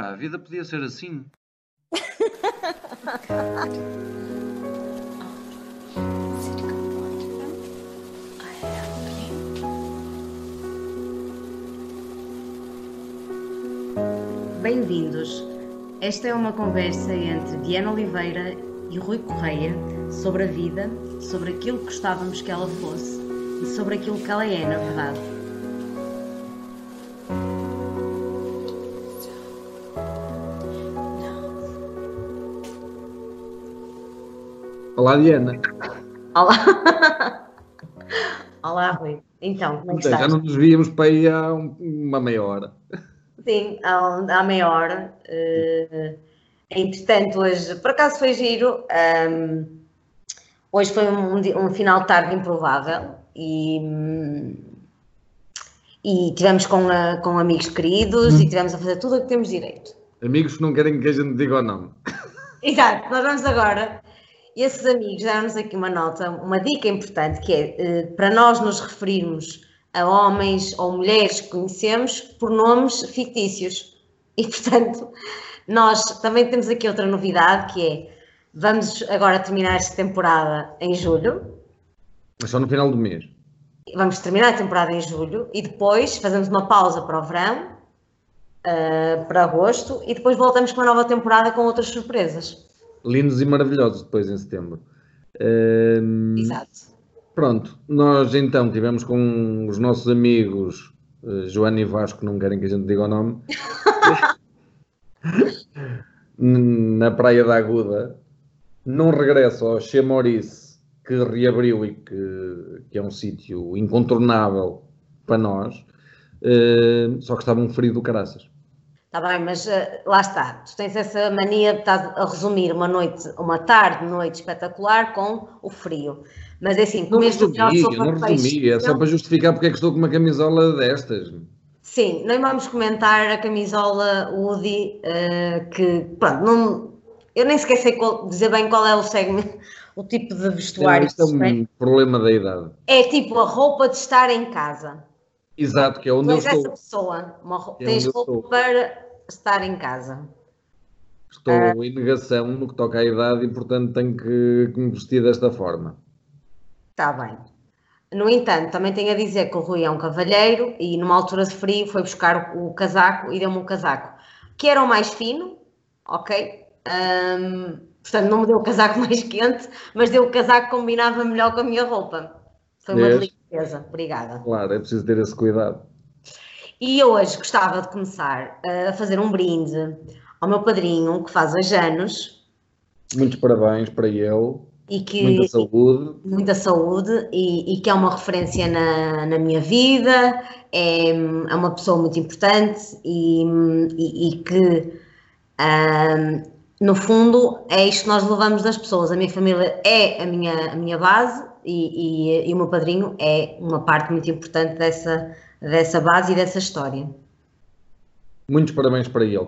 Pá, a vida podia ser assim. Bem-vindos. Esta é uma conversa entre Diana Oliveira e Rui Correia sobre a vida, sobre aquilo que gostávamos que ela fosse e sobre aquilo que ela é, na verdade. Olá, Diana. Olá! Olá, Rui. Então, como é que Já estás? não nos víamos para aí há um- uma meia hora. Sim, há, há meia hora. eh, entretanto, hoje, por acaso foi giro. ahm, hoje foi um, um final de tarde improvável e, hum, e tivemos com, a- com amigos queridos e tivemos a fazer tudo o que temos direito. Amigos que não querem que a gente diga o nome. Exato, nós vamos agora. E esses amigos deram-nos aqui uma nota, uma dica importante, que é eh, para nós nos referirmos a homens ou mulheres que conhecemos por nomes fictícios. E, portanto, nós também temos aqui outra novidade, que é, vamos agora terminar esta temporada em julho, Mas só no final do mês. vamos terminar a temporada em julho e depois fazemos uma pausa para o verão, eh, para agosto, e depois voltamos com uma nova temporada com outras surpresas. Lindos e maravilhosos depois em setembro. Ahm, Exato. pronto, nós então tivemos com os nossos amigos eh, Joana e Vasco, não querem que a gente diga o nome, na Praia da Aguda, num regresso ao Chamorice, que reabriu e que, que é um sítio incontornável para nós, eh, só que estava um frio do caraças. Está bem, mas eh, lá está. Tu tens essa mania de estar a resumir uma noite, uma tarde, noite espetacular com o frio. Mas é assim, Não comeste o melhor resumi, sopa não resumi, é só Não- para justificar porque é que estou com uma camisola destas. Sim, nem vamos comentar a camisola Woody, eh, que, pronto, não, eu nem sequer sei qual- dizer bem qual é o segmento, o tipo de vestuário. Isto é um problema da idade. É tipo a roupa de estar em casa. Exato, que é onde Tu eu és essa estou. pessoa, uma É tens roupa estou. para estar em casa. Estou Ah. em negação no que toca à idade e, portanto, tenho que, que me vestir desta forma. Está bem. No entanto, também tenho a dizer que o Rui é um cavalheiro e numa altura de frio foi buscar o, casaco e deu-me um casaco que era o mais fino, ok? Ahm, portanto, não me deu o casaco mais quente, mas deu o casaco que combinava melhor com a minha roupa. Foi uma delicadeza, obrigada. Claro, é preciso ter esse cuidado. E hoje gostava de começar eh, a fazer um brinde ao meu padrinho, que faz hoje anos Muitos parabéns para ele, e que muita saúde. muita saúde e, e que é uma referência na, na minha vida, é, é uma pessoa muito importante e, e- e que, ahm, no fundo, é isto que nós levamos das pessoas. A minha família é a minha, a minha base e, e- e o meu padrinho é uma parte muito importante dessa, dessa base e dessa história. Muitos parabéns para ele.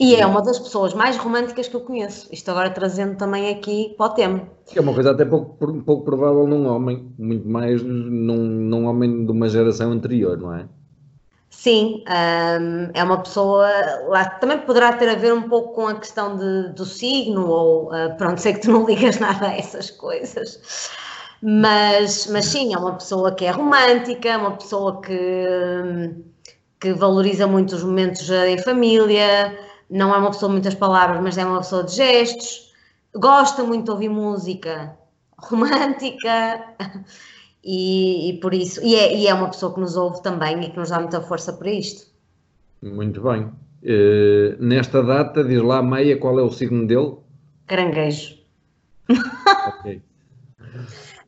E é uma das pessoas mais românticas que eu conheço. Isto agora trazendo também aqui para o tema. É uma coisa até pouco, pouco provável num homem, muito mais num, num homem de uma geração anterior, não é? Sim, hum, é uma pessoa. Lá, também poderá ter a ver um pouco com a questão de- do signo, ou ah, pronto, sei que tu não ligas nada a essas coisas, mas, mas sim, é uma pessoa que é romântica, uma pessoa que, que valoriza muito os momentos ah, em família, não é uma pessoa de muitas palavras, mas é uma pessoa de gestos, gosta muito de ouvir música romântica. E, e por isso, e é, e é uma pessoa que nos ouve também e que nos dá muita força para isto. Muito bem. Eh, nesta data, diz lá, Meia, qual é o signo dele? Caranguejo. Ok.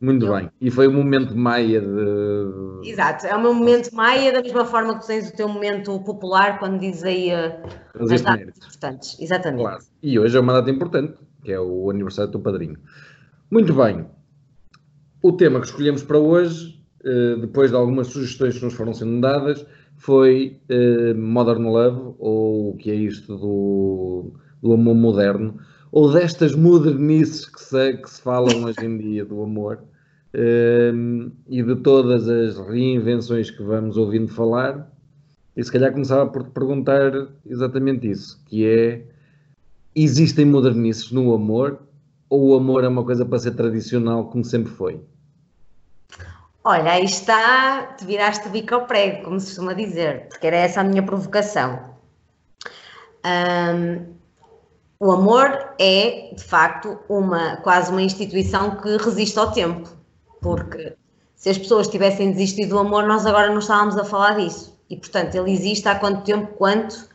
Muito bem. E foi o momento Maia de. Exato, é o meu momento maia, da mesma forma que tu tens o teu momento popular quando dizes aí uh, As as datas importantes. Exatamente. Claro. E hoje é uma data importante, que é o aniversário do teu padrinho. Muito bem. O tema que escolhemos para hoje, eh, depois de algumas sugestões que nos foram sendo dadas, foi eh, Modern Love, ou o que é isto do, do amor moderno, ou destas modernices que se, que se falam hoje em dia do amor, eh, e de todas as reinvenções que vamos ouvindo falar. E se calhar começava por te perguntar exatamente isso, que é, existem modernices no amor ou o amor é uma coisa para ser tradicional como sempre foi? Olha, aí está, te viraste bico ao prego, como se costuma dizer, porque era essa a minha provocação. Um, o amor é, de facto, uma quase uma instituição que resiste ao tempo, porque se as pessoas tivessem desistido do amor, nós agora não estávamos a falar disso. E, portanto, ele existe há quanto tempo quanto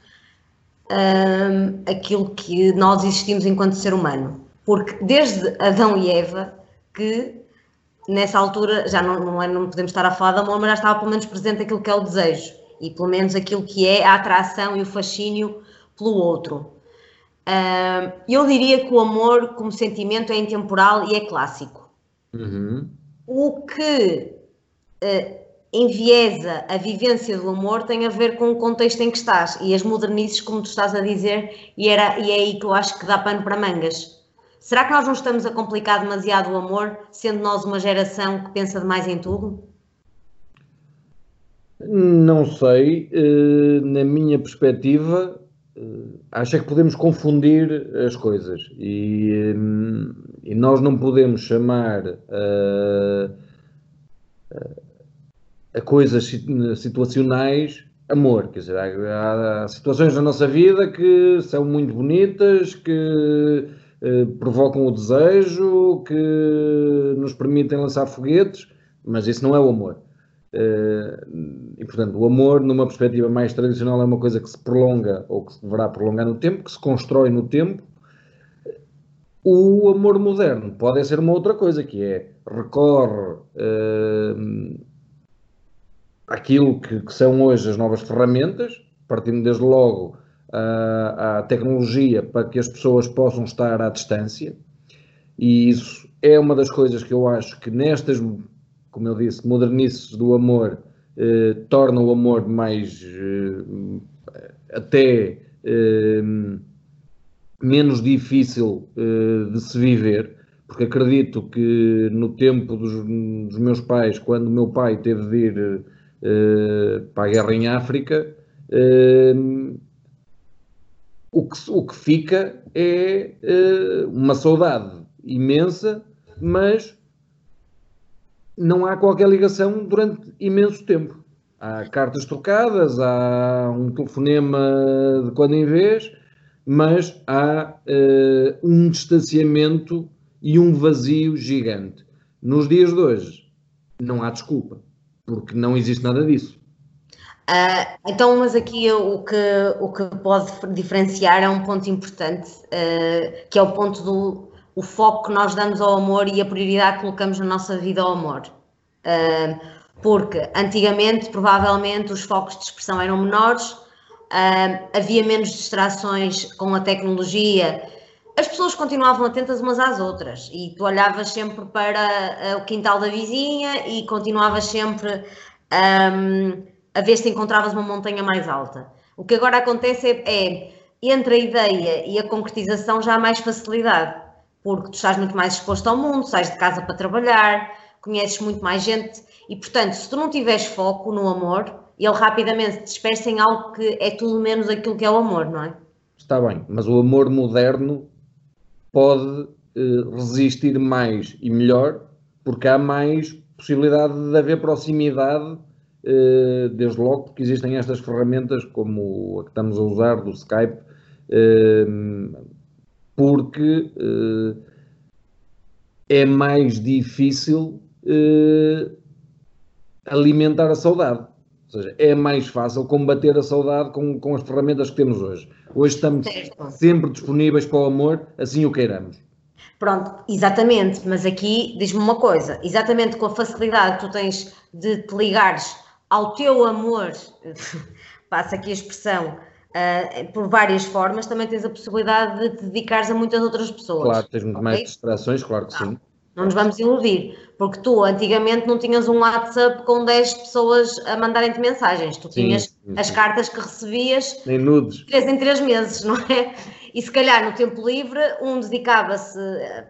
um, aquilo que nós existimos enquanto ser humano. Porque desde Adão e Eva, que nessa altura já não, não, é, não podemos estar a falar de amor, mas já estava pelo menos presente aquilo que é o desejo e pelo menos aquilo que é a atração e o fascínio pelo outro. Eu diria que o amor, como sentimento, é intemporal e é clássico. Uhum. O que uh, enviesa a vivência do amor tem a ver com o contexto em que estás e as modernices, como tu estás a dizer, e, era, e é aí que eu acho que dá pano para mangas. Será que nós não estamos a complicar demasiado o amor, sendo nós uma geração que pensa demais em tudo? Não sei. Uh, na minha perspectiva, uh, acho é que podemos confundir as coisas e, um, e nós não podemos chamar uh, a coisas situacionais amor. Quer dizer, há, há, situações na nossa vida que são muito bonitas, que provocam o desejo, que nos permitem lançar foguetes, mas isso não é o amor. Uh, e, portanto, o amor, numa perspectiva mais tradicional, é uma coisa que se prolonga ou que se deverá prolongar no tempo, que se constrói no tempo. O amor moderno pode ser uma outra coisa, que é recorre uh, àquilo que, que, são hoje as novas ferramentas, partindo desde logo à tecnologia para que as pessoas possam estar à distância. E isso é uma das coisas que eu acho que nestas como eu disse, modernices do amor eh, torna o amor mais eh, até eh, menos difícil eh, de se viver, porque acredito que no tempo dos, dos, meus pais, quando o meu pai teve de ir eh, para a guerra em África, eh, o que, o que fica é uma saudade imensa, mas não há qualquer ligação durante imenso tempo. Há cartas trocadas, há um telefonema de quando em vez, mas há uh, um distanciamento e um vazio gigante. Nos dias de hoje, não há desculpa, porque não existe nada disso. Uh, então, mas aqui o que, o que pode diferenciar é um ponto importante, uh, que é o ponto do, o foco que nós damos ao amor e a prioridade que colocamos na nossa vida ao amor. Uh, porque antigamente, provavelmente, os focos de expressão eram menores, havia menos distrações com a tecnologia, as pessoas continuavam atentas umas às outras e tu olhavas sempre para o quintal da vizinha e continuavas sempre um, a ver se encontravas uma montanha mais alta. O que agora acontece é, é entre a ideia e a concretização já há mais facilidade porque tu estás muito mais exposto ao mundo, sais de casa para trabalhar, conheces muito mais gente e, portanto, se tu não tiveres foco no amor, ele rapidamente te dispersa em algo que é tudo menos aquilo que é o amor, não é? Está bem, mas o amor moderno pode eh, resistir mais e melhor porque há mais possibilidade de haver proximidade, desde logo porque existem estas ferramentas como a que estamos a usar do Skype, eh, porque uh, é mais difícil alimentar a saudade. Ou seja, é mais fácil combater a saudade com, com as ferramentas que temos hoje. Hoje estamos certo. sempre disponíveis para o amor, assim o queiramos. Pronto, exatamente, mas aqui diz-me uma coisa, exatamente com a facilidade que tu tens de te ligares ao teu amor, passa aqui a expressão, Uh, por várias formas, também tens a possibilidade de te dedicares a muitas outras pessoas. Claro, tens muito okay? mais distrações, claro que não, sim. Não nos vamos iludir, porque tu antigamente não tinhas um WhatsApp com 10 pessoas a mandarem-te mensagens, tu tinhas sim, sim. as cartas que recebias em nudes. 3 em 3 meses, não é? E se calhar no tempo livre, um dedicava-se,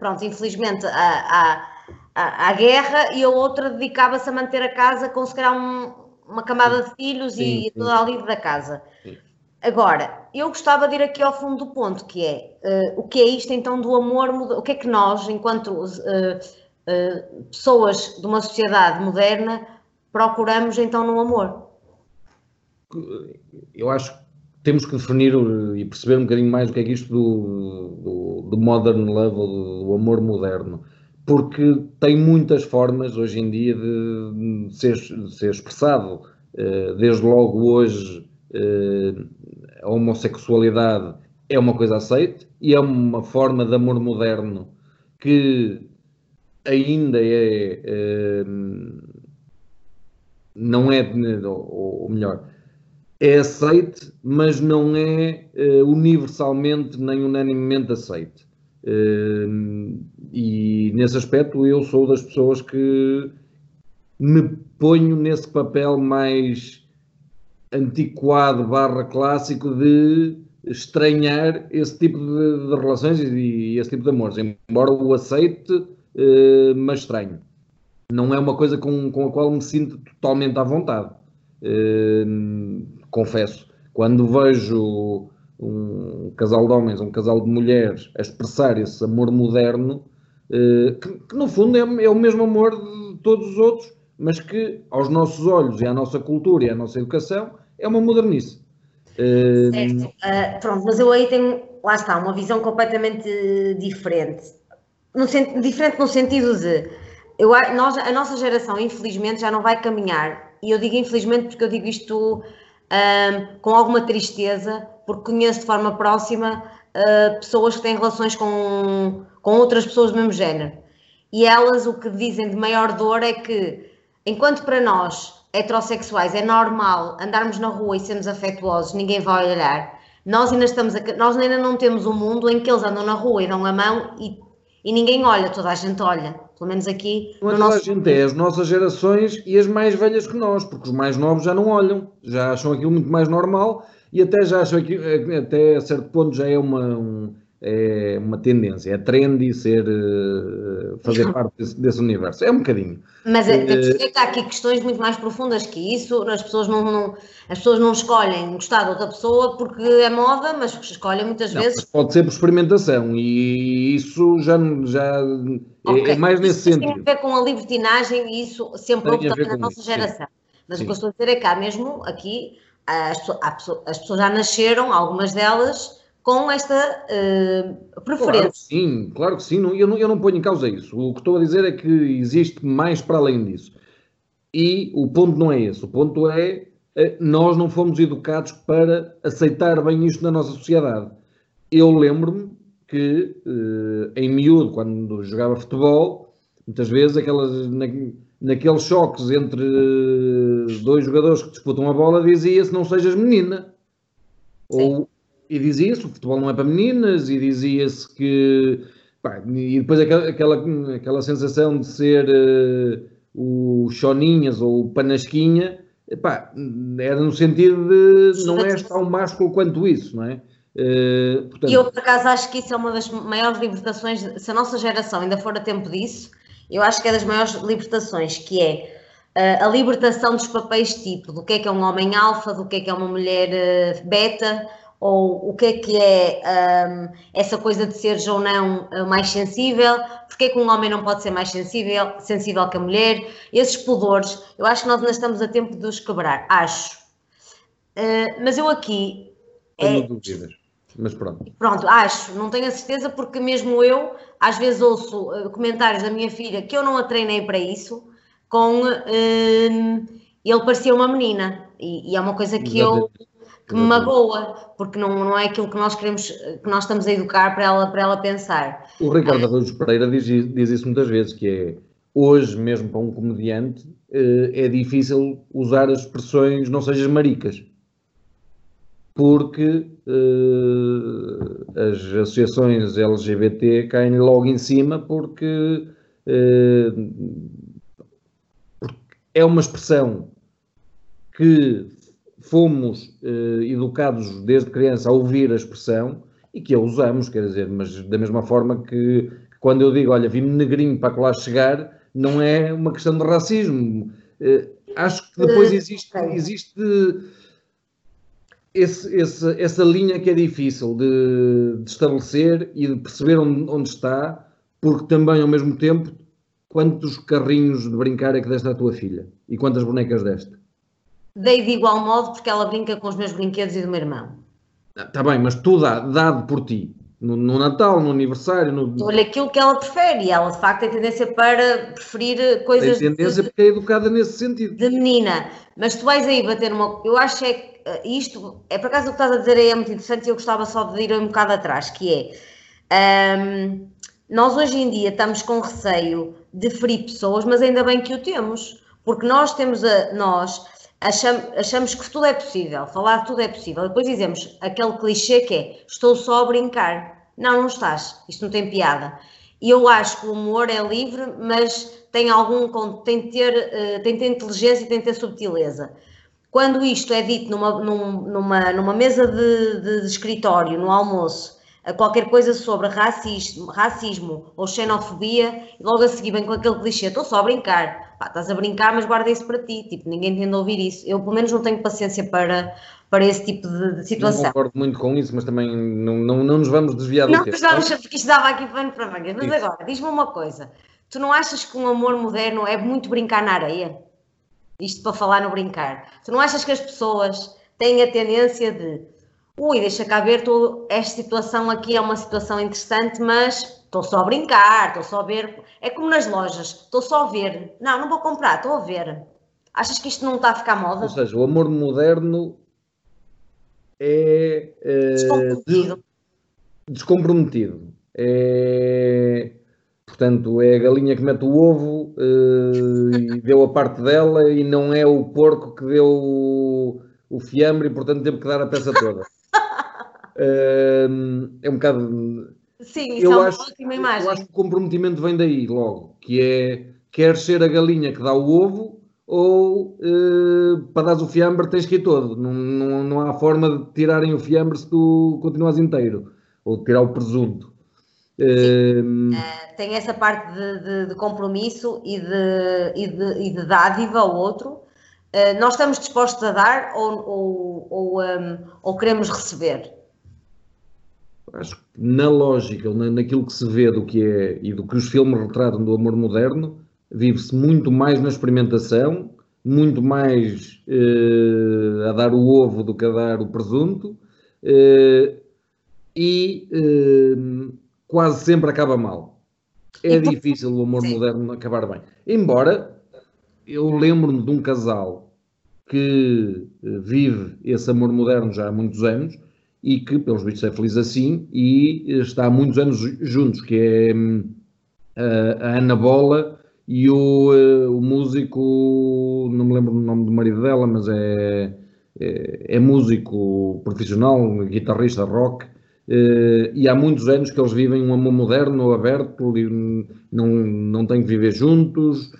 pronto, infelizmente, à, à, à, à guerra e a outra dedicava-se a manter a casa com se calhar um, uma camada de filhos sim, e toda a livre da casa. Sim. Agora, eu gostava de ir aqui ao fundo do ponto, que é uh, o que é isto então do amor, o que é que nós, enquanto uh, uh, pessoas de uma sociedade moderna, procuramos então no amor? Eu acho que temos que definir e perceber um bocadinho mais o que é que isto do, do, do modern love, do amor moderno porque tem muitas formas hoje em dia de ser, ser expressado. Desde logo hoje a homossexualidade é uma coisa aceite e é uma forma de amor moderno que ainda é, é não é, ou melhor, é aceite, mas não é eh, universalmente nem unanimemente aceite. E nesse aspecto eu sou das pessoas que me ponho nesse papel mais antiquado barra clássico de estranhar esse tipo de, de relações e, e, esse tipo de amores, embora o aceite, eh, mas estranho. Não é uma coisa com, com a qual me sinto totalmente à vontade. Eh, confesso. Quando vejo um casal de homens, um casal de mulheres a expressar esse amor moderno, que, que, no fundo é, é o mesmo amor de todos os outros, mas que aos nossos olhos e à nossa cultura e à nossa educação é uma modernice. Certo, uh, pronto, mas eu aí tenho, lá está, uma visão completamente diferente. No, diferente no sentido de, eu, nós, a nossa geração, infelizmente, já não vai caminhar, e eu digo infelizmente porque eu digo isto uh, com alguma tristeza, porque conheço de forma próxima uh, pessoas que têm relações com, com outras pessoas do mesmo género. E elas o que dizem de maior dor é que, enquanto para nós heterossexuais é normal andarmos na rua e sermos afetuosos, ninguém vai olhar. Nós ainda estamos a, nós ainda não temos um mundo em que eles andam na rua e dão a mão e, e ninguém olha, toda a gente olha. Pelo menos aqui. Não é toda a gente, é as nossas gerações e as mais velhas que nós, porque os mais novos já não olham, já acham aquilo muito mais normal e até já acham que até a certo ponto já é uma. Um, é uma tendência, é trendy ser, uh, fazer parte desse, desse, universo. É um bocadinho. Mas é, uh, há aqui questões muito mais profundas que isso. As pessoas não, não, as pessoas não escolhem gostar de outra pessoa porque é moda, mas escolhem muitas não, vezes. Pode ser por experimentação e isso já, já é, okay. é, mais nesse isso sentido. Tem a ver com a libertinagem e isso sempre houve também na nossa geração. Sim. Mas sim. o que eu estou a dizer é que há mesmo aqui, as, as pessoas já nasceram, algumas delas com esta uh, preferência. Claro que sim, claro que sim. Eu não, eu não ponho em causa isso. O que estou a dizer é que existe mais para além disso. E o ponto não é esse. O ponto é eh, nós não fomos educados para aceitar bem isto na nossa sociedade. Eu lembro-me que uh, em miúdo, quando jogava futebol, muitas vezes aquelas, na, naqueles choques entre dois jogadores que disputam a bola, dizia-se não sejas menina. Sim. Ou e dizia-se que o futebol não é para meninas, e dizia-se que. Pá, e depois aquela, aquela, aquela sensação de ser uh, o Choninhas ou o Panasquinha, pá, era no sentido de não és tão másculo quanto isso, não é? Uh, portanto... E eu, por acaso, acho que isso é uma das maiores libertações. Se a nossa geração ainda for a tempo disso, eu acho que é das maiores libertações, que é uh, a libertação dos papéis tipo, do que é que é um homem alfa, do que é que é uma mulher beta, ou o que é que é um, essa coisa de seres ou não uh, mais sensível, porque é que um homem não pode ser mais sensível, sensível que a mulher, esses pudores, eu acho que nós ainda estamos a tempo de os quebrar, acho. Uh, mas eu aqui... Tenho é, dúvidas, mas pronto. Pronto, acho, não tenho a certeza porque mesmo eu, às vezes ouço uh, comentários da minha filha que eu não a treinei para isso, com... Hum, ele parecia uma menina, e, e é uma coisa que eu que me magoa, porque não, não é aquilo que nós queremos, que nós estamos a educar para ela, para ela pensar. O Ricardo Araújo Pereira diz, diz isso muitas vezes, que é hoje mesmo para um comediante eh, é difícil usar as expressões não sejas maricas. Porque uh, as associações LGBT caem logo em cima porque, porque é uma expressão que fomos eh, educados desde criança a ouvir a expressão e que a usamos, quer dizer, mas da mesma forma que, quando eu digo, olha, vi-me negrinho para lá chegar, não é uma questão de racismo. Eh, acho que depois existe, existe esse, esse, essa linha que é difícil de, de estabelecer e de perceber onde, onde, está, porque também ao mesmo tempo, quantos carrinhos de brincar é que deste à tua filha? E quantas bonecas deste? Dei de igual modo porque ela brinca com os meus brinquedos e do meu irmão. Está bem, mas tu dá, dado por ti. No, no, Natal, no aniversário. No... Olha aquilo que ela prefere e ela de facto tem tendência para preferir coisas. Tem tendência de, porque é educada nesse sentido. De menina. Mas tu vais aí bater uma. Eu acho é que eh, isto, é por acaso o que estás a dizer aí é muito interessante e eu gostava só de ir um bocado atrás, que é. Nós hoje em dia estamos com receio de ferir pessoas, mas ainda bem que o temos, porque nós temos a, nós achamos, que tudo é possível, falar tudo é possível. Depois dizemos aquele clichê que é estou só a brincar. Não, não estás, isto não tem piada. E eu acho que o humor é livre, mas tem algum tem de ter, uh, tem ter inteligência e tem de ter subtileza quando isto é dito numa, numa, numa mesa de, de, de escritório, no almoço, qualquer coisa sobre racismo, racismo ou xenofobia, e logo a seguir vem com aquele clichê, estou só a brincar. Pá, estás a brincar, mas guarda isso para ti. Tipo, ninguém tem de ouvir isso. Eu, pelo menos, não tenho paciência para, para esse tipo de, de situação. Não concordo muito com isso, mas também não, não, não nos vamos desviar do não, tempo. Não, vamos, porque isto dava aqui pano para mangas. Mas isso. agora, diz-me uma coisa. Tu não achas que um amor moderno é muito brincar na areia? Isto para falar no brincar. Tu não achas que as pessoas têm a tendência de ui, deixa cá ver, tô, esta situação aqui é uma situação interessante, mas estou só a brincar, estou só a ver. É como nas lojas, estou só a ver. Não, não vou comprar, estou a ver. Achas que isto não está a ficar moda? Ou seja, o amor moderno é, é descomprometido. descomprometido. É Portanto, é a galinha que mete o ovo uh, e deu a parte dela e não é o porco que deu o, o fiambre e, portanto, teve que dar a peça toda. Uh, é um bocado. Sim, isso eu é uma acho, ótima imagem. Eu acho que o comprometimento vem daí logo, que é quer ser a galinha que dá o ovo ou uh, para dar o fiambre tens que ir todo. Não, não, não há forma de tirarem o fiambre se tu continuas inteiro. Ou tirar o presunto. Uh, tem essa parte de, de, de compromisso e de, e, de, e de dádiva ao outro. Uh, nós estamos dispostos a dar ou, ou, ou, um, ou queremos receber? Acho que na lógica, na, naquilo que se vê do que é e do que os filmes retratam do amor moderno, vive-se muito mais na experimentação, muito mais uh, a dar o ovo do que a dar o presunto. Uh, e quase sempre acaba mal. É difícil o amor Sim. moderno acabar bem. Embora eu lembro-me de um casal que eh, vive esse amor moderno já há muitos anos e que, pelos vistos, é feliz assim e está há muitos anos juntos, que é hum, a Ana Bola e o, eh, o músico, não me lembro do nome do marido dela, mas é, é, é músico profissional, guitarrista rock, Uh, e há muitos anos que eles vivem um amor moderno, aberto, não, não têm que viver juntos,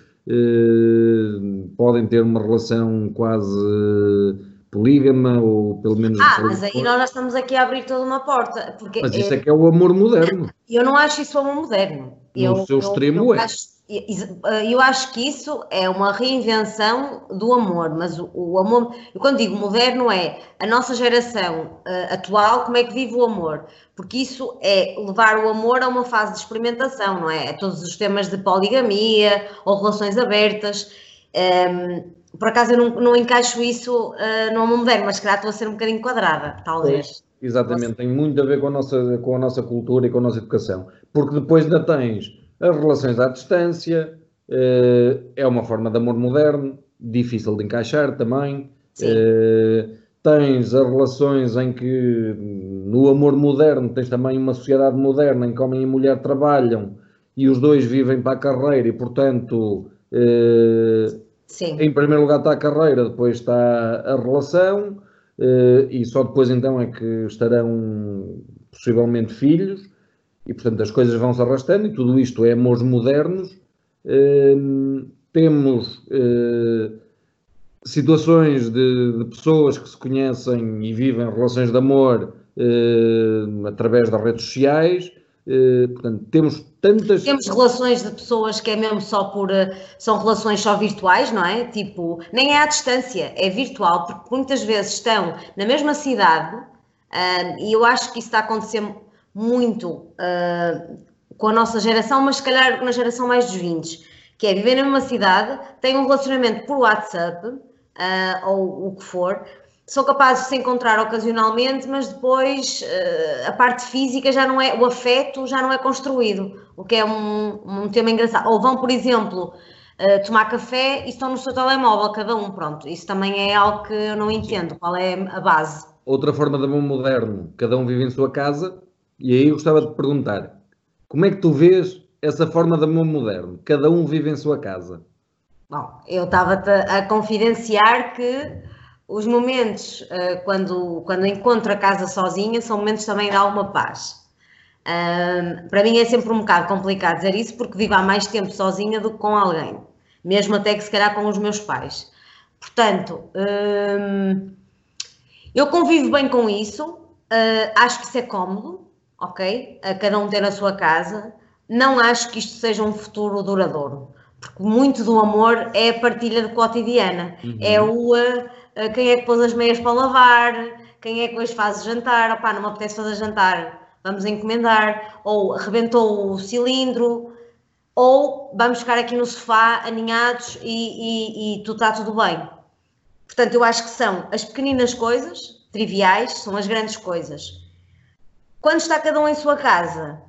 podem ter uma relação quase polígama, ou pelo menos. Ah, mas aí nós estamos aqui a abrir toda uma porta. Porque mas isso é, que é o amor moderno. Eu não acho isso amor moderno. No eu, seu extremo eu, é. Acho, eh, eu acho que isso é uma reinvenção do amor, mas o, o amor, eu quando digo moderno é a nossa geração uh, atual, como é que vive o amor? Porque isso é levar o amor a uma fase de experimentação, não é? é todos os temas de poligamia ou relações abertas. Um, ehm, por acaso eu não, não encaixo isso uh, no amor moderno, mas calhar estou a ser um bocadinho quadrada, talvez. Pois, exatamente, tem muito a ver com a, nossa, com a nossa cultura e com a nossa educação. Porque depois ainda tens as relações à distância uh, é uma forma de amor moderno, difícil de encaixar também. Uh, tens as relações em que no amor moderno tens também uma sociedade moderna em que homem e mulher trabalham e os dois vivem para a carreira e, portanto, uh, em primeiro lugar está a carreira, depois está a relação e só depois então é que estarão possivelmente filhos e, portanto, as coisas vão se arrastando e tudo isto é amores modernos. Uh, temos uh, situações de, de, pessoas que se conhecem e vivem relações de amor uh, através das redes sociais. Uh, portanto, temos tantas. Temos relações de pessoas que é mesmo só por. Uh, são relações só virtuais, não é? Tipo, nem é à distância, é virtual, porque muitas vezes estão na mesma cidade uh, e eu acho que isso está a acontecer muito com a nossa geração, mas se calhar na geração mais dos 20, que é viver numa cidade, têm um relacionamento por WhatsApp ou o que for, são capazes de se encontrar ocasionalmente, mas depois uh, a parte física já não é, o afeto já não é construído, o que é um, um tema engraçado. Ou vão, por exemplo, uh, tomar café e estão no seu telemóvel, cada um, pronto. Isso também é algo que eu não entendo, qual é a base. Outra forma de amor moderno, cada um vive em sua casa, e aí eu gostava de perguntar, como é que tu vês essa forma de amor moderno? Cada um vive em sua casa. Bom, eu estava a confidenciar que os momentos uh, quando, quando encontro a casa sozinha são momentos também de alguma paz. Uh, para mim é sempre um bocado complicado dizer isso porque vivo há mais tempo sozinha do que com alguém, mesmo até que se calhar com os meus pais. Portanto, uh, eu convivo bem com isso, acho que isso é cómodo, ok? A cada um ter a sua casa. Não acho que isto seja um futuro duradouro, porque muito do amor é a partilha de cotidiana, uhum. é o ah, quem é que pôs as meias para lavar, quem é que hoje faz jantar, opá, não me apetece fazer jantar, vamos encomendar, ou arrebentou o cilindro, ou vamos ficar aqui no sofá aninhados e, e, e tudo está tudo bem. Portanto, eu acho que são as pequeninas coisas, triviais, são as grandes coisas. Quando está cada um em sua casa,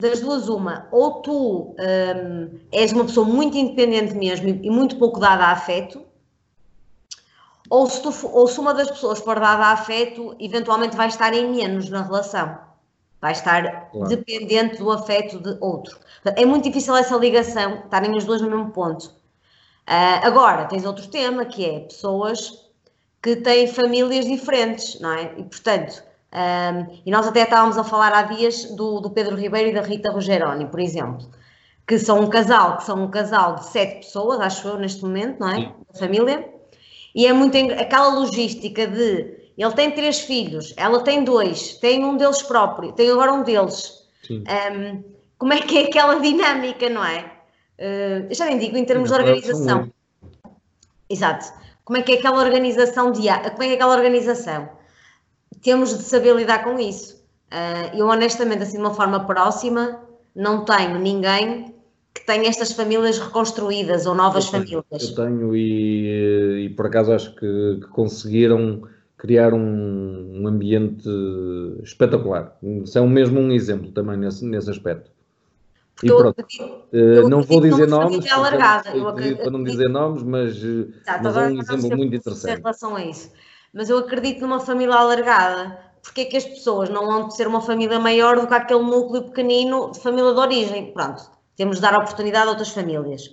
das duas uma, ou tu hum, és uma pessoa muito independente mesmo e muito pouco dada a afeto, ou se, tu, ou se uma das pessoas for dada a afeto, eventualmente vai estar em menos na relação. Vai estar claro. dependente do afeto de outro. É muito difícil essa ligação, estarem as duas no mesmo ponto. Uh, agora, tens outro tema, que é pessoas que têm famílias diferentes, não é? E, portanto, um, ah, e nós até estávamos a falar há dias do, do Pedro Ribeiro e da Rita Rogeroni, por exemplo, que são um casal, que são um casal de sete pessoas, acho eu, neste momento, não é? Da família e é muito aquela logística de ele tem três filhos, ela tem dois, tem um deles próprio, tem agora um deles. Um, como é que é aquela dinâmica, não é? Uh, já nem digo em termos de organização. Exato. Como é que é aquela organização diária? Como é que é aquela organização? Temos de saber lidar com isso. Uh, eu honestamente, assim de uma forma próxima, não tenho ninguém que tem estas famílias reconstruídas ou novas eu famílias. eu tenho e, e, por acaso acho que, que conseguiram criar um, um, ambiente espetacular. É um mesmo um exemplo também nesse, nesse aspecto. Porque e pronto, uh, não vou dizer nomes, alargada. Eu acredito, para não dizer nomes, mas, Exato, mas é um exemplo muito interessante. Em relação a isso. Mas eu acredito numa família alargada. Porque é que as pessoas não vão ser uma família maior do que aquele núcleo pequenino de família de origem? Pronto temos de dar oportunidade a outras famílias.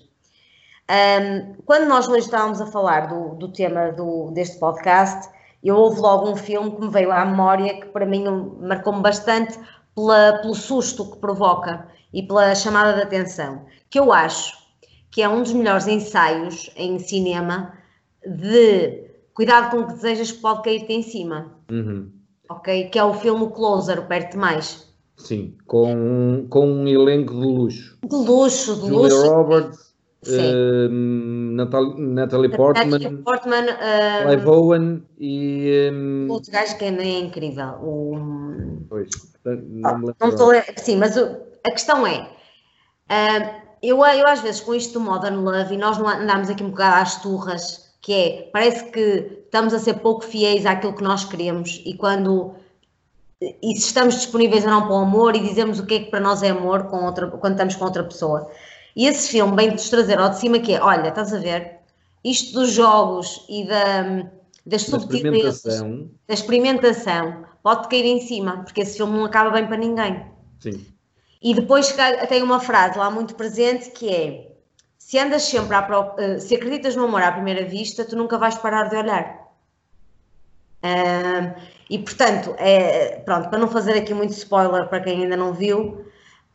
Um, quando nós hoje estávamos a falar do, do tema do, deste podcast, eu houve logo um filme que me veio à memória que para mim marcou-me bastante pela, pelo susto que provoca e pela chamada de atenção, que eu acho que é um dos melhores ensaios em cinema de cuidado com o que desejas que pode cair-te em cima. Uhum. Ok? Que é o filme Closer, o Perto Mais. Sim, com, com um elenco de luxo. De luxo, de Julia luxo. Roberts, uh, Natalie, Natalie Portman, Natalie Portman uh, Clive Owen e. Um, outro gajo que é incrível. O... Pois, não me Não estou a... Sim, mas o, a questão é. Uh, eu, eu às vezes com isto do Modern Love e nós não andamos aqui um bocado às turras, que é, parece que estamos a ser pouco fiéis àquilo que nós queremos e quando e se estamos disponíveis ou não para o amor e dizemos o que é que para nós é amor com outra, quando estamos com outra pessoa. E esse filme vem-nos trazer ao de cima que é, olha, estás a ver, isto dos jogos e da, das subtilezas, da experimentação, pode cair em cima, porque esse filme não acaba bem para ninguém. Sim. E depois tem uma frase lá muito presente que é, se andas sempre à eh, se acreditas no amor à primeira vista, tu nunca vais parar de olhar. Uh, e portanto, é, pronto, para não fazer aqui muito spoiler para quem ainda não viu,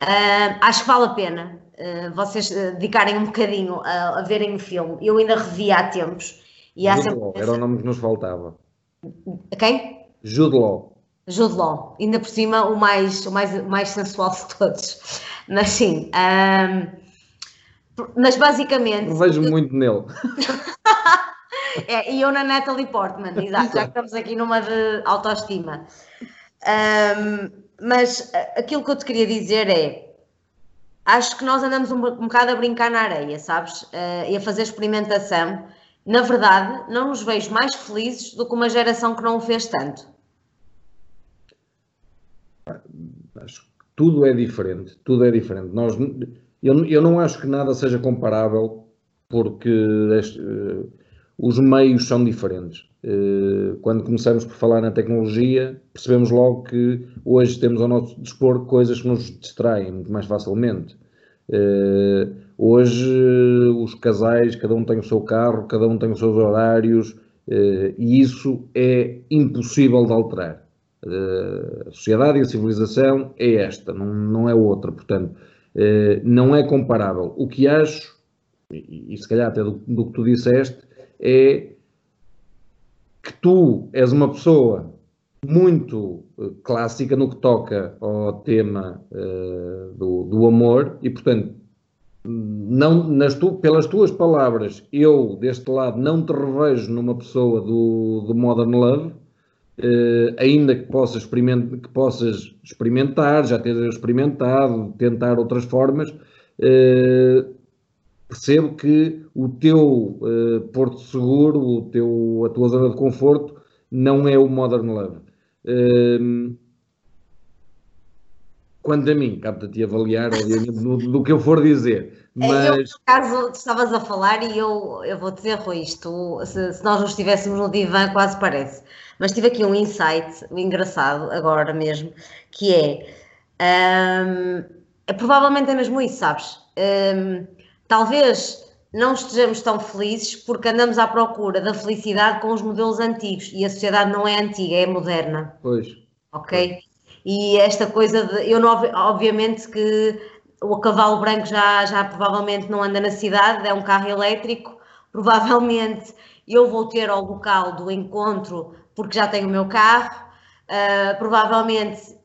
uh, acho que vale a pena uh, vocês dedicarem um bocadinho a, a, verem o filme. Eu ainda revi há tempos. E há Jude sempre... Law, era o nome que nos faltava. Quem? Jude Law. Jude Law, ainda por cima o mais, o mais, o mais sensual de todos. Mas sim, um, mas basicamente. Eu vejo muito nele. é, e eu na Natalie Portman, exato, já que estamos aqui numa de autoestima. Um, mas aquilo que eu te queria dizer é: acho que nós andamos um, um bocado a brincar na areia, sabes? Uh, e a fazer experimentação. Na verdade, não nos vejo mais felizes do que uma geração que não o fez tanto. Acho que tudo é diferente, tudo é diferente. Nós, eu, eu não acho que nada seja comparável porque este, os meios são diferentes. Uh, quando começamos por falar na tecnologia, percebemos logo que hoje temos ao nosso dispor coisas que nos distraem muito mais facilmente. Uh, hoje os casais, cada um tem o seu carro, cada um tem os seus horários, e isso é impossível de alterar. A sociedade e a civilização é esta, não, é outra. Portanto, não é comparável. O que acho, e, e se calhar até do, do, que tu disseste, é que tu és uma pessoa muito uh, clássica no que toca ao tema do, do, amor e, portanto, não, nas tu, pelas tuas palavras, eu deste lado não te revejo numa pessoa do, do Modern Love Uh, ainda que possas, que possas experimentar, já ter experimentado, tentar outras formas, uh, percebo que o teu uh, porto seguro, o teu, a tua zona de conforto, não é o Modern Love. quanto a mim, capta-te avaliar, obviamente, do, do, que eu for dizer. Mas... Eu, por acaso, estavas a falar e eu, eu vou dizer, Rui, isto, se, se nós não estivéssemos no divã, quase parece. Mas tive aqui um insight engraçado agora mesmo, que é, um, é provavelmente é mesmo isso, sabes? Um, talvez não estejamos tão felizes porque andamos à procura da felicidade com os modelos antigos e a sociedade não é antiga, é moderna. Pois. Ok? E esta coisa de. Eu, não, obviamente, que o cavalo branco já, já provavelmente não anda na cidade, é um carro elétrico. Provavelmente eu vou ter ao local do encontro porque já tenho o meu carro, uh, provavelmente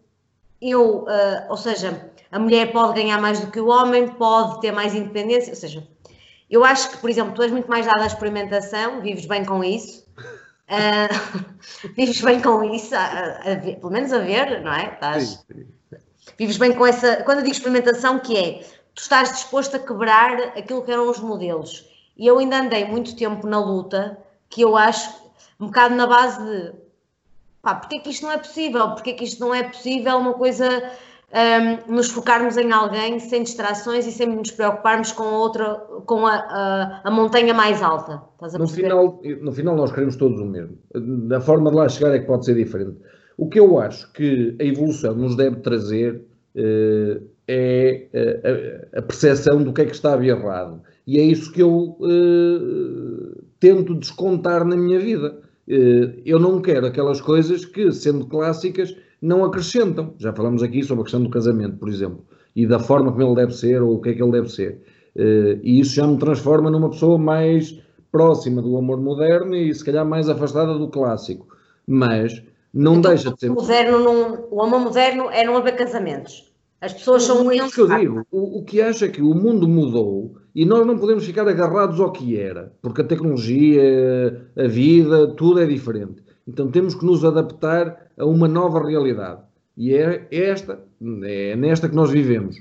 eu, uh, ou seja, a mulher pode ganhar mais do que o homem, pode ter mais independência, ou seja, eu acho que, por exemplo, tu és muito mais dada à experimentação, vives bem com isso, uh, vives bem com isso, a, a, a pelo menos a ver, não é? Estás, vives bem com essa, quando eu digo experimentação, que é, tu estás disposto a quebrar aquilo que eram os modelos, e eu ainda andei muito tempo na luta, que eu acho um bocado na base de pá, porque é que isto não é possível? Porque é que isto não é possível uma coisa um, nos focarmos em alguém sem distrações e sem nos preocuparmos com outra, com a, a, a montanha mais alta. no, final, no final nós queremos todos o mesmo. A forma de lá chegar é que pode ser diferente. O que eu acho que a evolução nos deve trazer uh, é a, a, percepção do que é que está a errado. E é isso que eu uh, tento descontar na minha vida. Eh, eu não quero aquelas coisas que, sendo clássicas, não acrescentam. Já falamos aqui sobre a questão do casamento, por exemplo, e da forma como ele deve ser ou o que é que ele deve ser. Eh, e isso já me transforma numa pessoa mais próxima do amor moderno e se calhar mais afastada do clássico. Mas não então, deixa de ser. Moderno não, o amor moderno é não haver casamentos. As pessoas são muito. É isso que eu digo. O, o que acha que o mundo mudou e nós não podemos ficar agarrados ao que era, porque a tecnologia, a vida, tudo é diferente. Então temos que nos adaptar a uma nova realidade. E é esta, é nesta que nós vivemos.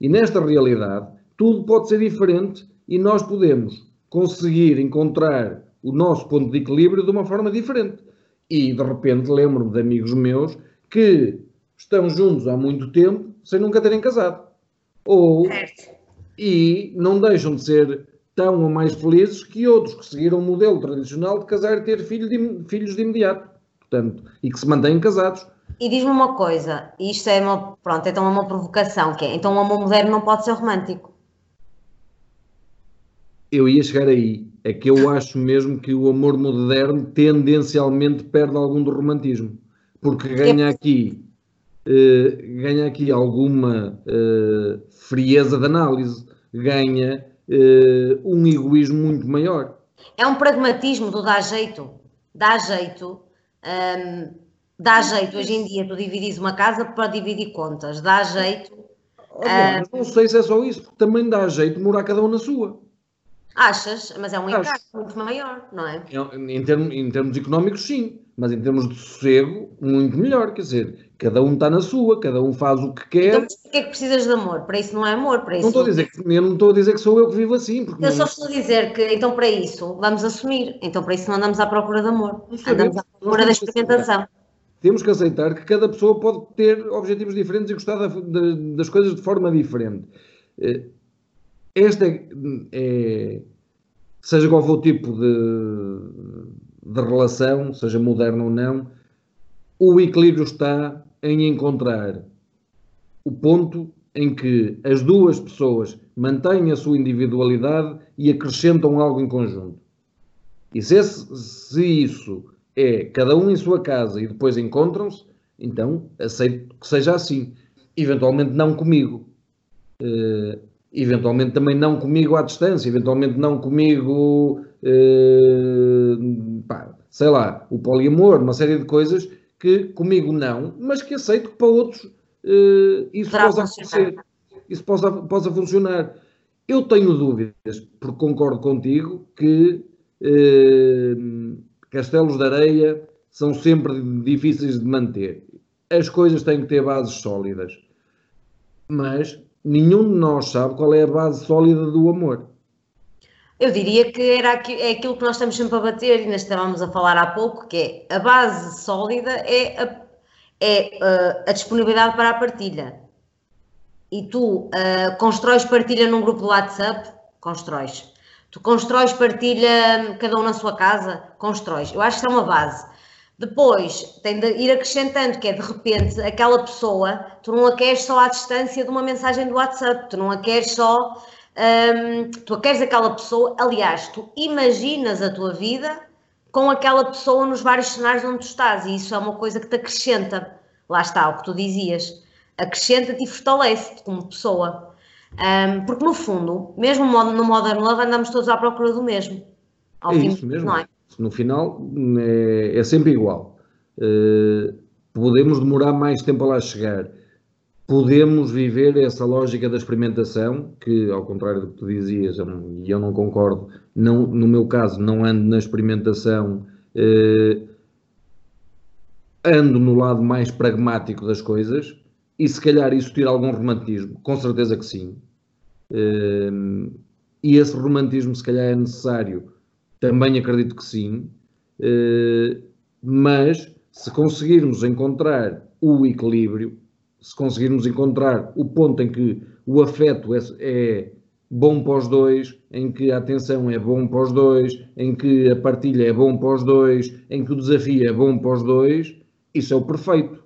E nesta realidade, tudo pode ser diferente e nós podemos conseguir encontrar o nosso ponto de equilíbrio de uma forma diferente. E de repente lembro-me de amigos meus que estão juntos há muito tempo sem nunca terem casado. Ou certo e não deixam de ser tão ou mais felizes que outros que seguiram o modelo tradicional de casar e ter filho de, filhos de imediato, portanto, e que se mantêm casados. E diz-me uma coisa, isto é uma, pronto, então é uma provocação, que é, então o amor moderno não pode ser romântico. Eu ia chegar aí, é que eu acho mesmo que o amor moderno tendencialmente perde algum do romantismo, porque ganha aqui, eh, ganha aqui alguma eh, frieza de análise, ganha uh, um egoísmo muito maior. É um pragmatismo do dá jeito. Dá jeito. Um, Dá jeito hoje em dia tu dividis uma casa para dividir contas, dá jeito. Olha, mas não sei se é só isso, porque também dá jeito morar cada um na sua. Achas? Mas é um encargo muito maior, não é? Em, em termos, em termos económicos, sim, mas em termos de sossego, muito melhor. Quer dizer, cada um está na sua, cada um faz o que quer. Então, porquê é que precisas de amor? Para isso não é amor, para isso. não estou a dizer que, eu não estou a dizer que sou eu que vivo assim, Eu não- só estou a dizer que, então, para isso, vamos assumir. Então, para isso, não andamos à procura de amor. Sabemos. Andamos à procura da experimentação. temos que aceitar que cada pessoa pode ter objetivos diferentes e gostar da- da- das coisas de forma diferente. Eh, Esta é, é- seja qual for o tipo de, de relação, seja moderna ou não, o equilíbrio está em encontrar o ponto em que as duas pessoas mantêm a sua individualidade e acrescentam algo em conjunto. E se, esse- se isso é cada um em sua casa e depois encontram-se, então aceito que seja assim. Eventualmente não comigo. Eh, eventualmente também não comigo à distância, eventualmente não comigo, eh, pá, sei lá, o poliamor, uma série de coisas que comigo não, mas que aceito que para outros eh, isso possa acontecer, isso possa, possa funcionar. Eu tenho dúvidas, porque concordo contigo que eh, castelos de areia são sempre difíceis de manter. As coisas têm que ter bases sólidas. Mas nenhum de nós sabe qual é a base sólida do amor. Eu diria que era é aquilo que nós estamos sempre a bater, e nós estávamos a falar há pouco, que é a base sólida é a, é, uh, a disponibilidade para a partilha. E tu uh, constróis partilha num grupo do WhatsApp? Constróis. Tu constróis partilha cada um na sua casa? Constróis. Eu acho que é uma base. Depois, tem de ir acrescentando que é de repente aquela pessoa, tu não a queres só à distância de uma mensagem do WhatsApp, tu não a queres só, hum, tu queres aquela pessoa, aliás, tu imaginas a tua vida com aquela pessoa nos vários cenários onde tu estás e isso é uma coisa que te acrescenta. Lá está, o que tu dizias. Acrescenta-te e fortalece-te como pessoa. Hum, porque no fundo, mesmo no Modern Love, andamos todos à procura do mesmo. Ao é fim, isso mesmo. Não é? No final é, é sempre igual. Eh, podemos demorar mais tempo a lá chegar. Podemos viver essa lógica da experimentação, que ao contrário do que tu dizias, e eu não concordo, não, no meu caso não ando na experimentação, eh, ando no lado mais pragmático das coisas, e se calhar isso tira algum romantismo, com certeza que sim. Eh, e esse romantismo se calhar é necessário também acredito que sim, eh, mas se conseguirmos encontrar o equilíbrio, se conseguirmos encontrar o ponto em que o afeto é, é bom para os dois, em que a atenção é bom para os dois, em que a partilha é bom para os dois, em que o desafio é bom para os dois, isso é o perfeito.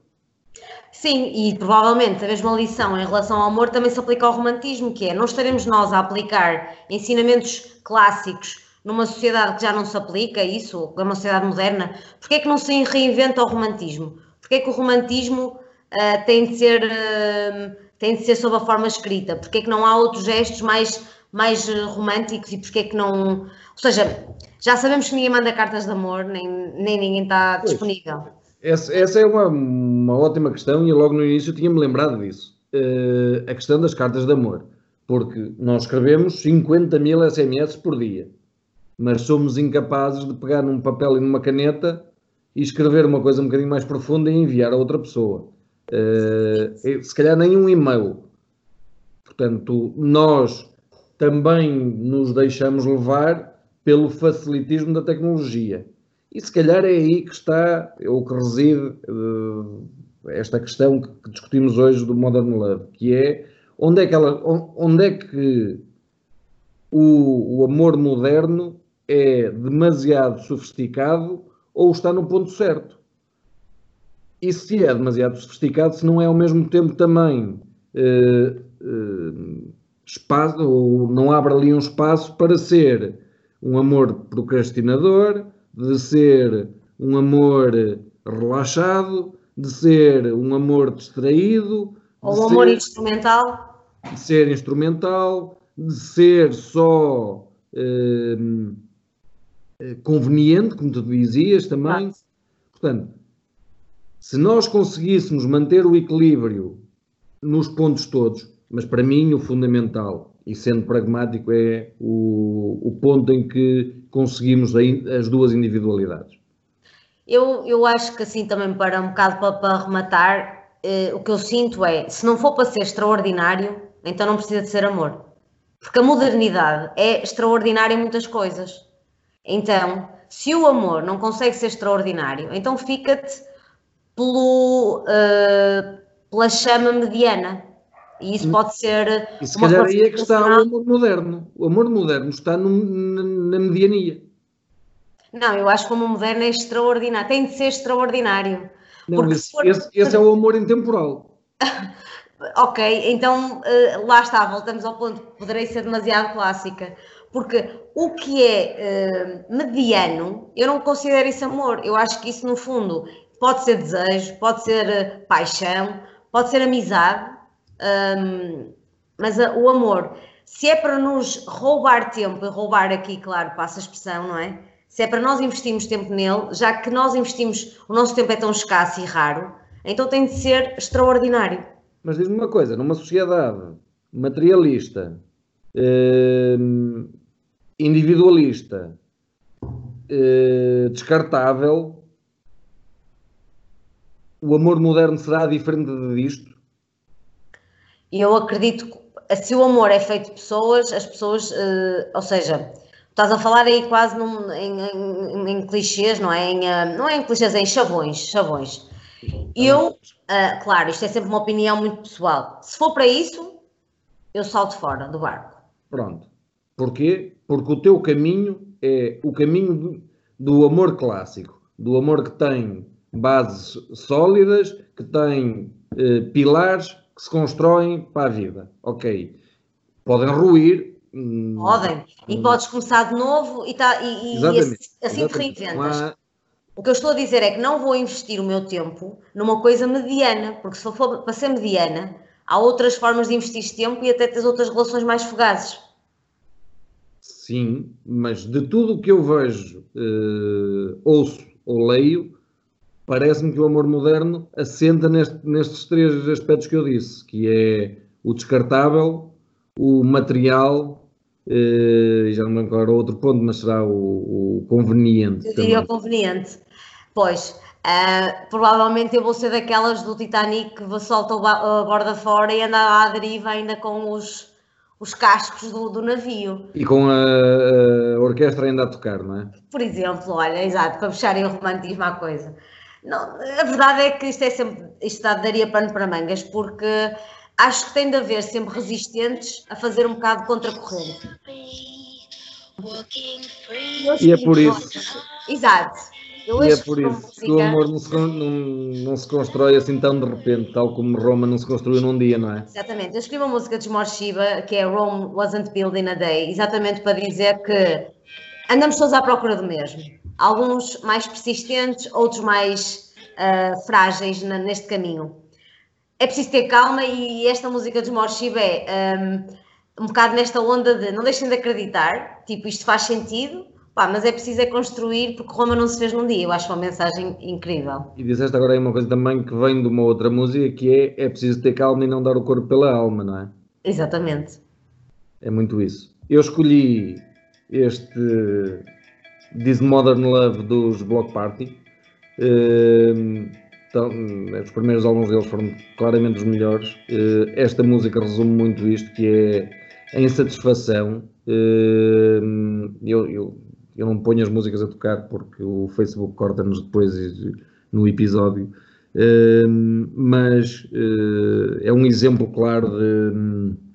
Sim, e provavelmente a mesma lição em relação ao amor também se aplica ao romantismo, que é não estaremos nós a aplicar ensinamentos clássicos numa sociedade que já não se aplica isso, é uma sociedade moderna, porque é que não se reinventa o romantismo? Porque é que o romantismo ah, tem, de ser, ah, tem de ser sob a forma escrita? Porque é que não há outros gestos mais, mais ah, românticos e porque é que não... Ou seja, já sabemos que ninguém manda cartas de amor, nem, nem ninguém está Pois. disponível. Essa, essa é uma, uma ótima questão e logo no início tinha-me lembrado disso. Eh, a questão das cartas de amor. Porque nós escrevemos 50 mil SMS por dia, mas somos incapazes de pegar num papel e numa caneta e escrever uma coisa um bocadinho mais profunda e enviar a outra pessoa. Eh, se calhar nem um e-mail. Portanto, nós também nos deixamos levar pelo facilitismo da tecnologia. E se calhar é aí que está, é o que reside eh, esta questão que, discutimos hoje do Modern Love, que é onde é que, ela, on- onde é que o, o amor moderno é demasiado sofisticado ou está no ponto certo. E se é demasiado sofisticado, se não é ao mesmo tempo também eh, eh, espaço, ou não abre ali um espaço para ser um amor procrastinador, de ser um amor relaxado, de ser um amor distraído, Ou um amor ser- instrumental, de ser instrumental, de ser só hum, eh, conveniente, como tu dizias também. Exato. Portanto, Se nós conseguíssemos manter o equilíbrio nos pontos todos, mas para mim o fundamental, e sendo pragmático, é o, o ponto em que conseguimos as duas individualidades. Eu, eu acho que assim também para um bocado para, para rematar, eh, o que eu sinto é, se não for para ser extraordinário, então não precisa de ser amor. Porque a modernidade é extraordinária em muitas coisas. Então, se o amor não consegue ser extraordinário, então fica-te pelo, uh, pela chama mediana. E isso pode ser. E se calhar aí é que está o amor moderno. O amor moderno está no, na, na, mediania. Não, eu acho que o amor moderno é extraordinário. Tem de ser extraordinário. Não, esse, for... esse, esse, é o amor intemporal. ok, então uh, lá está, voltamos ao ponto. Poderei ser demasiado clássica. Porque o que é uh, mediano, eu não considero isso amor. Eu acho que isso, no fundo, pode ser desejo, pode ser uh, paixão, pode ser amizade, um, mas uh, o amor, se é para nos roubar tempo, e roubar aqui, claro, passa a expressão, não é? Se é para nós investirmos tempo nele, já que nós investimos, o nosso tempo é tão escasso e raro, então tem de ser extraordinário. Mas diz-me uma coisa, numa sociedade materialista, uh, individualista, uh, descartável, o amor moderno será diferente disto? Eu acredito que se o amor é feito de pessoas, as pessoas, uh, ou seja, estás a falar aí quase num, em, em, em, clichês, não é? Em, uh, não é em clichês, é em chavões, chavões. Eu, uh, claro, isto é sempre uma opinião muito pessoal. Se for para isso, eu salto fora do barco. Pronto. Porquê? Porque o teu caminho é o caminho do, do amor clássico, do amor que tem bases sólidas, que têm eh, pilares que se constroem para a vida. Ok. Podem ruir. Hum, Podem. E hum, podes começar de novo e, tá, e, e assim, assim te reinventas. Há... O que eu estou a dizer é que não vou investir o meu tempo numa coisa mediana, porque se for para ser mediana, há outras formas de investir tempo e até tens outras relações mais fugazes. Sim, mas de tudo o que eu vejo, uh, ouço ou leio, parece-me que o amor moderno assenta neste, nestes três aspectos que eu disse, que é o descartável, o material e já não me lembro agora outro ponto, mas será o, o conveniente. Eu diria o conveniente. Pois, uh, provavelmente eu vou ser daquelas do Titanic que solta a borda fora e anda à deriva ainda com os, os cascos do, do navio. E com a, a, orquestra ainda a tocar, não é? Por exemplo, olha, exato, para fecharem o romantismo à coisa. Não, a verdade é que isto é sempre, isto daria pano para mangas, porque acho que tem de haver sempre resistentes a fazer um bocado contracorrente. E é por isso. Exato. Eu e é por isso música... que o amor não se, não, não se, constrói assim tão de repente, tal como Roma não se construiu num dia, não é? Exatamente. Eu escrevi uma música de Shiba que é Rome Wasn't Built in a Day, exatamente para dizer que andamos todos à procura do mesmo alguns mais persistentes, outros mais uh, frágeis na, neste caminho. É preciso ter calma e esta música dos Morshiba é um, um bocado nesta onda de não deixem de acreditar, tipo, isto faz sentido, pá, mas é preciso é construir porque Roma não se fez num dia. Eu acho uma mensagem incrível. E disseste agora aí uma coisa também que vem de uma outra música que é é preciso ter calma e não dar o corpo pela alma, não é? Exatamente. É muito isso. Eu escolhi este This Modern Love dos Block Party. Uh, então, os primeiros álbuns deles foram claramente os melhores. Uh, esta música resume muito isto, que é a insatisfação. Uh, eu, eu, eu não ponho as músicas a tocar porque o Facebook corta-nos depois no episódio. mas é um exemplo claro de de,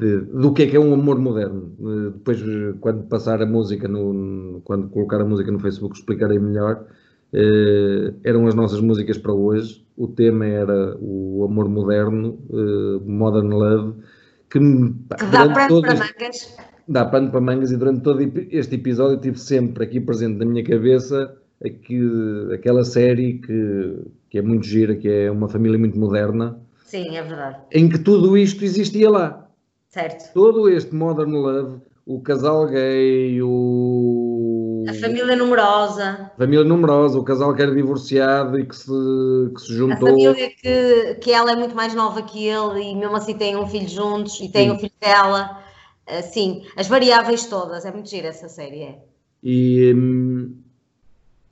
do que é que é um amor moderno. Depois, quando passar a música, no, quando colocar a música no Facebook, explicarei melhor. Uh, eram as nossas músicas para hoje. O tema era o amor moderno, uh, Modern Love, que, que dá pano para mangas. Dá pano para mangas e durante todo este episódio tive sempre aqui presente na minha cabeça aqui, aquela série que, que é muito gira, que é uma família muito moderna. Sim, é verdade. Em que tudo isto existia lá. Certo. Todo este Modern Love, o casal gay, o, A família numerosa. Família numerosa, o casal que era divorciado e que se, que se juntou. A família que, que ela é muito mais nova que ele e mesmo assim têm um filho juntos e tem o um filho dela. Sim, as variáveis todas. É muito gira essa série, é. E, hum,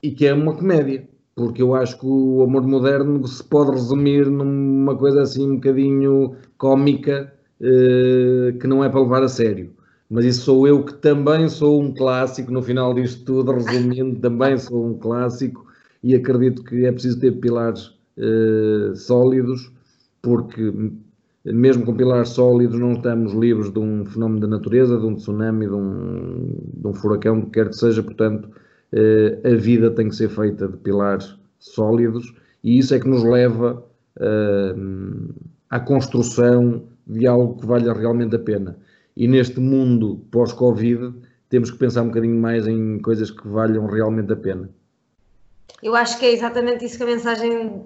e que é uma comédia, porque eu acho que o amor moderno se pode resumir numa coisa assim um bocadinho cómica eh, que não é para levar a sério. Mas isso sou eu que também sou um clássico, no final disto tudo, resumindo, também sou um clássico e acredito que é preciso ter pilares uh, sólidos, porque mesmo com pilares sólidos não estamos livres de um fenómeno da natureza, de um tsunami, de um, de um furacão, que quer que seja, portanto, uh, a vida tem que ser feita de pilares sólidos e isso é que nos leva uh, à construção de algo que valha realmente a pena. E neste mundo pós-Covid, temos que pensar um bocadinho mais em coisas que valham realmente a pena. Eu acho que é exatamente isso que a mensagem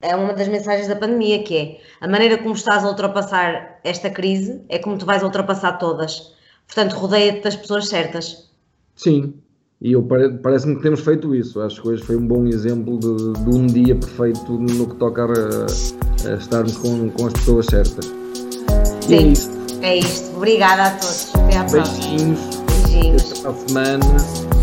é uma das mensagens da pandemia, que é a maneira como estás a ultrapassar esta crise é como tu vais ultrapassar todas. Portanto, rodeia-te das pessoas certas. Sim, e eu parece-me que temos feito isso. Acho que hoje foi um bom exemplo de, de um dia perfeito no que toca a, a estarmos com, com as pessoas certas. Sim, é isto. é isto. Obrigada a todos. Até à próxima. Beijinhos. Beijinhos. Até a semana.